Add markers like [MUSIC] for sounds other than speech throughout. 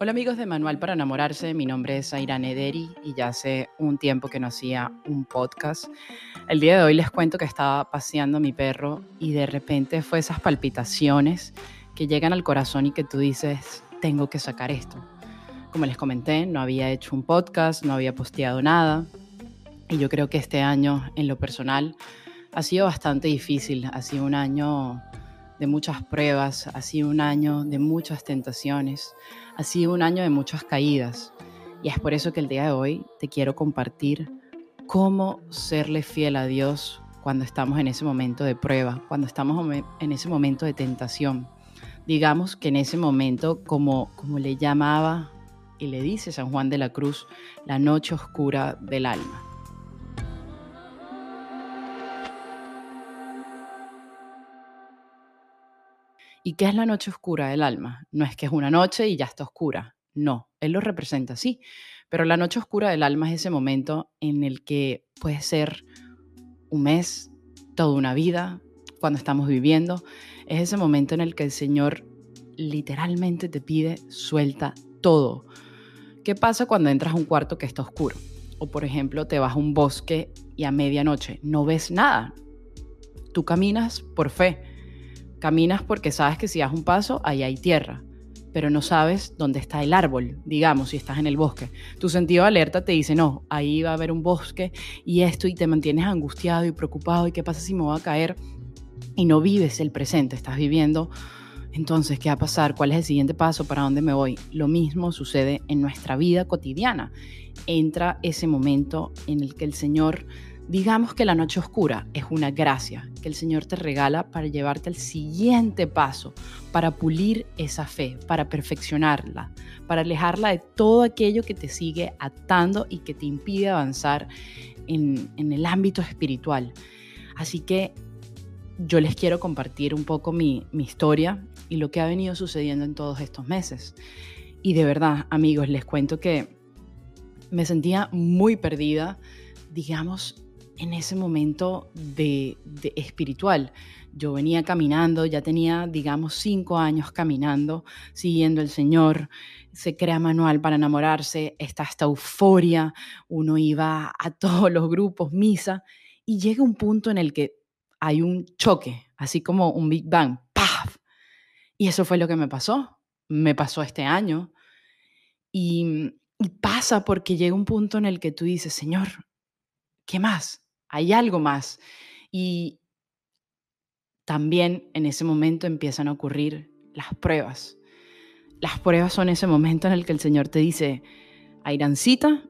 Hola amigos de Manual para Enamorarse, mi nombre es Aira Nederi y ya hace un tiempo que no hacía un podcast. El día de hoy les cuento que estaba paseando a mi perro y de repente fue esas palpitaciones que llegan al corazón y que tú dices, tengo que sacar esto. Como les comenté, no había hecho un podcast, no había posteado nada y yo creo que este año en lo personal ha sido bastante difícil, ha sido un año de muchas pruebas, ha sido un año de muchas tentaciones, ha sido un año de muchas caídas. Y es por eso que el día de hoy te quiero compartir cómo serle fiel a Dios cuando estamos en ese momento de prueba, cuando estamos en ese momento de tentación. Digamos que en ese momento, como, como le llamaba y le dice San Juan de la Cruz, la noche oscura del alma. ¿Y qué es la noche oscura del alma? No es que es una noche y ya está oscura. No, él lo representa así. Pero la noche oscura del alma es ese momento en el que puede ser un mes, toda una vida, cuando estamos viviendo. Es ese momento en el que el Señor literalmente te pide, suelta todo. ¿Qué pasa cuando entras a un cuarto que está oscuro? O por ejemplo, te vas a un bosque y a medianoche no ves nada. Tú caminas por fe Caminas porque sabes que si das un paso, ahí hay tierra, pero no sabes dónde está el árbol, digamos, si estás en el bosque. Tu sentido de alerta te dice, no, ahí va a haber un bosque y esto, y te mantienes angustiado y preocupado, y qué pasa si me voy a caer, y no vives el presente, estás viviendo entonces, ¿qué va a pasar? ¿Cuál es el siguiente paso? ¿Para dónde me voy? Lo mismo sucede en nuestra vida cotidiana. Entra ese momento en el que el Señor Digamos que la noche oscura es una gracia que el Señor te regala para llevarte al siguiente paso, para pulir esa fe, para perfeccionarla, para alejarla de todo aquello que te sigue atando y que te impide avanzar en, el ámbito espiritual. Así que yo les quiero compartir un poco mi, historia y lo que ha venido sucediendo en todos estos meses. Y de verdad, amigos, les cuento que me sentía muy perdida, digamos, en ese momento de, espiritual. Yo venía caminando, ya tenía, digamos, cinco años caminando, siguiendo al Señor. Se crea manual para enamorarse, está esta euforia, uno iba a [LAUGHS] todos los grupos, misa, y llega un punto en el que hay un choque, así como un Big Bang, ¡paf! Y eso fue lo que me pasó, me pasó este año. Y pasa porque llega un punto en el que tú dices, Señor, ¿qué más? Hay algo más. Y también en ese momento empiezan a ocurrir las pruebas. Las pruebas son ese momento en el que el Señor te dice, Airancita,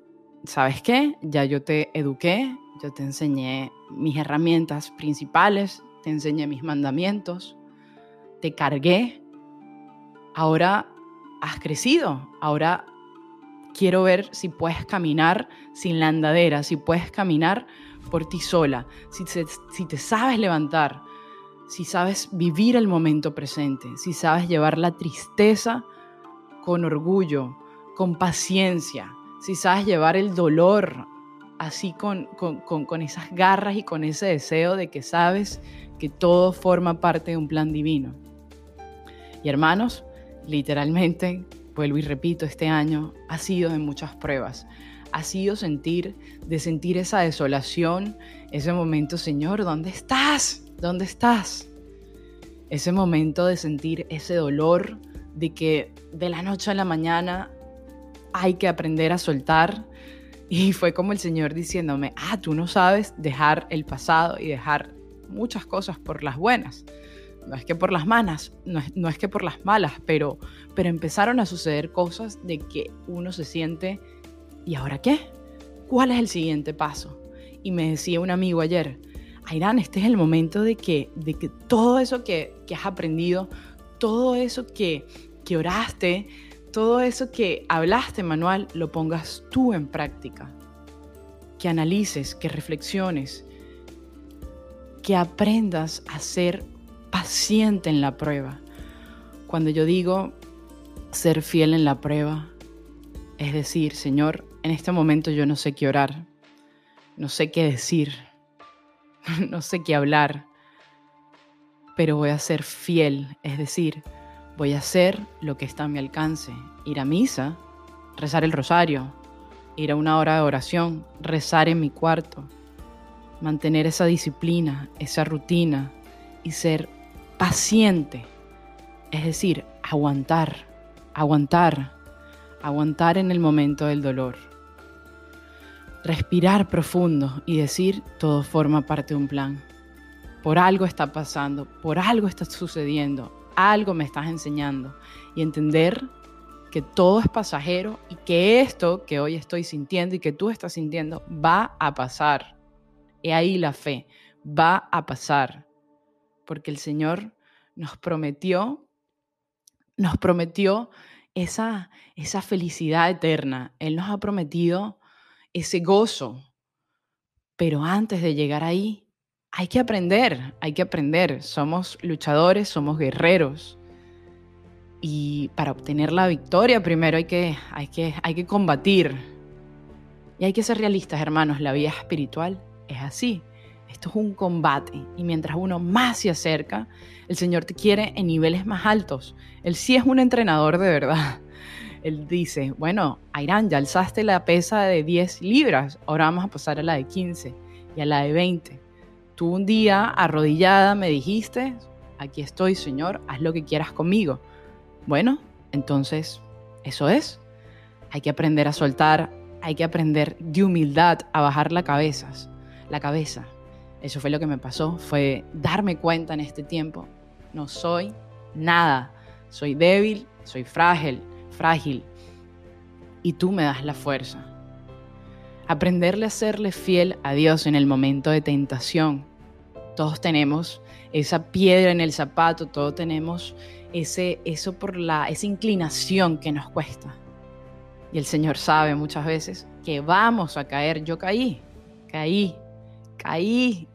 ¿sabes qué? Ya yo te eduqué, yo te enseñé mis herramientas principales, te enseñé mis mandamientos, te cargué, ahora has crecido, ahora quiero ver si puedes caminar sin la andadera, si puedes caminar por ti sola, si, si te sabes levantar, si sabes vivir el momento presente, si sabes llevar la tristeza con orgullo, con paciencia, si sabes llevar el dolor así con, con, con, esas garras y con ese deseo de que sabes que todo forma parte de un plan divino. Y hermanos, literalmente, vuelvo y repito, este año ha sido de muchas pruebas, ha sido sentir, de sentir esa desolación, ese momento, Señor, ¿dónde estás? ¿Dónde estás? Ese momento de sentir ese dolor, de que de la noche a la mañana hay que aprender a soltar. Y fue como el Señor diciéndome, ah, tú no sabes dejar el pasado y dejar muchas cosas por las buenas. No es que por las malas, no es, no es que por las malas, pero, pero empezaron a suceder cosas de que uno se siente ¿y ahora qué? ¿Cuál es el siguiente paso? Y me decía un amigo ayer, Ayrán, este es el momento de que, de que todo eso que, que has aprendido, todo eso que, que oraste, todo eso que hablaste, Manuel, lo pongas tú en práctica. Que analices, que reflexiones, que aprendas a ser paciente en la prueba. Cuando yo digo ser fiel en la prueba, es decir, Señor, en este momento yo no sé qué orar, no sé qué decir, [LAUGHS] no sé qué hablar, pero voy a ser fiel, es decir, Voy a hacer lo que está a mi alcance. Ir a misa, rezar el rosario, ir a una hora de oración, rezar en mi cuarto, mantener esa disciplina, esa rutina y ser paciente. Es decir, aguantar, aguantar, aguantar en el momento del dolor. Respirar profundo y decir, todo forma parte de un plan. Por algo está pasando, por algo está sucediendo, algo me estás enseñando. Y entender que todo es pasajero y que esto que hoy estoy sintiendo y que tú estás sintiendo va a pasar. Y ahí la fe, va a pasar. Porque el Señor nos prometió, nos prometió esa, esa felicidad eterna. Él nos ha prometido ese gozo. Pero antes de llegar ahí, hay que aprender, hay que aprender. Somos luchadores, somos guerreros. Y para obtener la victoria primero hay que, hay que, hay que combatir. Y hay que ser realistas, hermanos. La vida espiritual es así. Esto es un combate. Y mientras uno más se acerca, el Señor te quiere en niveles más altos. Él sí es un entrenador de verdad. [LAUGHS] Él dice, bueno, Airán, ya alzaste la pesa de 10 libras, ahora vamos a pasar a la de 15 y a la de 20. Tú un día arrodillada me dijiste, aquí estoy, Señor, haz lo que quieras conmigo. Bueno, entonces, eso es. Hay que aprender a soltar, hay que aprender de humildad a bajar la cabeza, la cabeza. Eso fue lo que me pasó, fue darme cuenta en este tiempo, no soy nada, soy débil, soy frágil, frágil y tú me das la fuerza. Aprenderle a serle fiel a Dios en el momento de tentación. Todos tenemos esa piedra en el zapato, todos tenemos ese, eso por la, esa inclinación que nos cuesta. Y el Señor sabe muchas veces que vamos a caer. Yo caí, caí, caí.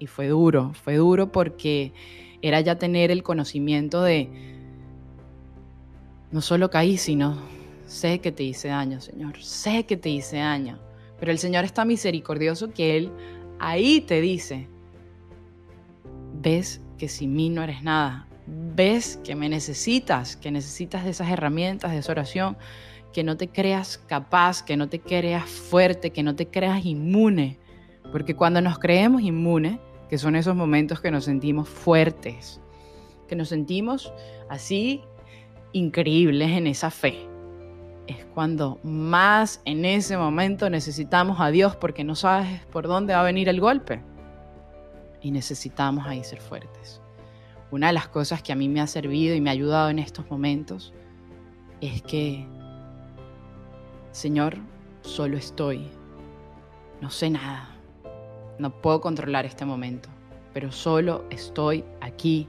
Y fue duro, fue duro porque era ya tener el conocimiento de, no solo caí, sino sé que te hice daño, Señor, sé que te hice daño. Pero el Señor está misericordioso que Él ahí te dice, ves que sin mí no eres nada, ves que me necesitas, que necesitas de esas herramientas, de esa oración, que no te creas capaz, que no te creas fuerte, que no te creas inmune. Porque cuando nos creemos inmunes, que son esos momentos que nos sentimos fuertes, que nos sentimos así increíbles en esa fe, es cuando más en ese momento necesitamos a Dios porque no sabes por dónde va a venir el golpe. Y necesitamos ahí ser fuertes. Una de las cosas que a mí me ha servido y me ha ayudado en estos momentos es que, Señor, solo estoy, no sé nada, no puedo controlar este momento, pero solo estoy aquí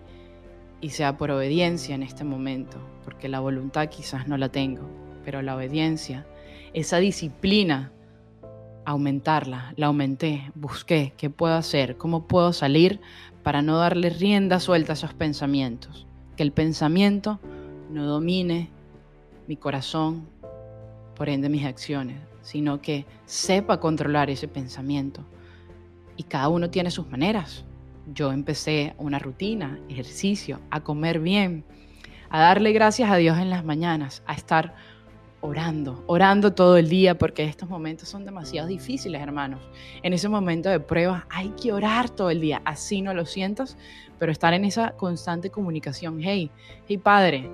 y sea por obediencia en este momento, porque la voluntad quizás no la tengo, pero la obediencia, esa disciplina, aumentarla, la aumenté, busqué qué puedo hacer, cómo puedo salir para no darle rienda suelta a esos pensamientos, que el pensamiento no domine mi corazón, por ende mis acciones, sino que sepa controlar ese pensamiento. Y cada uno tiene sus maneras. Yo empecé una rutina, ejercicio, a comer bien, a darle gracias a Dios en las mañanas, a estar orando, orando todo el día, porque estos momentos son demasiado difíciles, hermanos. En ese momento de prueba hay que orar todo el día, así no lo sientas, pero estar en esa constante comunicación. Hey, hey padre,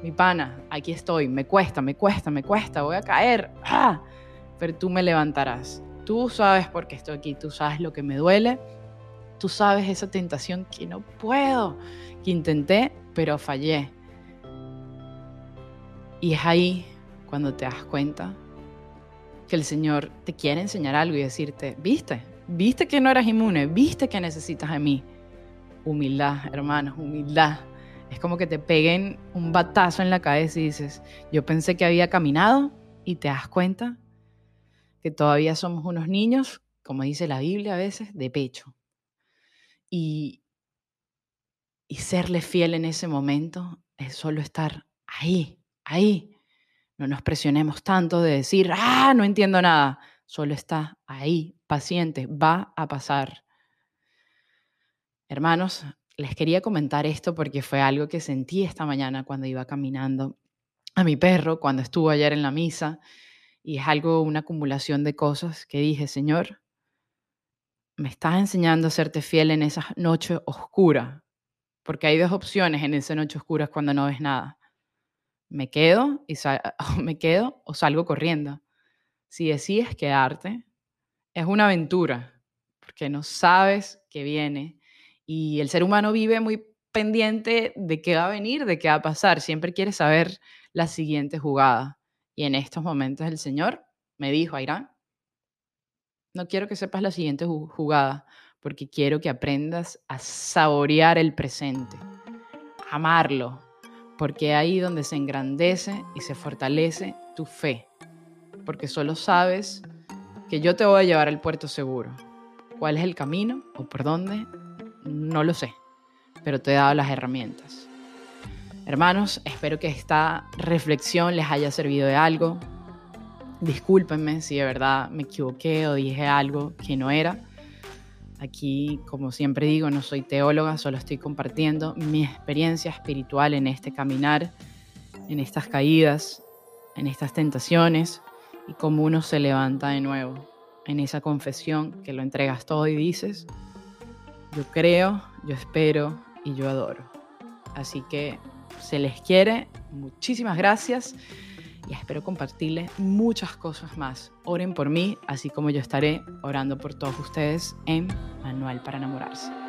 mi pana, aquí estoy, me cuesta, me cuesta, me cuesta, voy a caer, ¡Ah! pero tú me levantarás. Tú sabes por qué estoy aquí, tú sabes lo que me duele, tú sabes esa tentación que no puedo, que intenté, pero fallé. Y es ahí cuando te das cuenta que el Señor te quiere enseñar algo y decirte, viste, viste que no eras inmune, viste que necesitas de mí. Humildad, hermanos, humildad. Es como que te peguen un batazo en la cabeza y dices, yo pensé que había caminado y te das cuenta que todavía somos unos niños, como dice la Biblia a veces, de pecho. Y, y serle fiel en ese momento es solo estar ahí, ahí, no nos presionemos tanto de decir, ah, no entiendo nada. Solo está ahí, paciente, va a pasar. Hermanos, les quería comentar esto porque fue algo que sentí esta mañana cuando iba caminando a mi perro, cuando estuvo ayer en la misa, y es algo, una acumulación de cosas que dije, Señor, me estás enseñando a serte fiel en esa noche oscura, porque hay dos opciones en esa noche oscura cuando no ves nada. Me quedo, y [LAUGHS] me quedo o salgo corriendo. Si decides quedarte, es una aventura, porque no sabes qué viene. Y el ser humano vive muy pendiente de qué va a venir, de qué va a pasar. Siempre quiere saber la siguiente jugada. Y en estos momentos el Señor me dijo, Ayrán, no quiero que sepas la siguiente jugada, porque quiero que aprendas a saborear el presente, amarlo, porque ahí donde se engrandece y se fortalece tu fe, porque solo sabes que yo te voy a llevar al puerto seguro. ¿Cuál es el camino o por dónde? No lo sé, pero te he dado las herramientas. Hermanos, espero que esta reflexión les haya servido de algo. Discúlpenme si de verdad me equivoqué o dije algo que no era. Aquí, como siempre digo, no soy teóloga, solo estoy compartiendo mi experiencia espiritual en este caminar, en estas caídas, en estas tentaciones y cómo uno se levanta de nuevo en esa confesión que lo entregas todo y dices, yo creo, yo espero y yo adoro. Así que se les quiere, muchísimas gracias y espero compartirles muchas cosas más. Oren por mí, así como yo estaré orando por todos ustedes en Manual para enamorarse.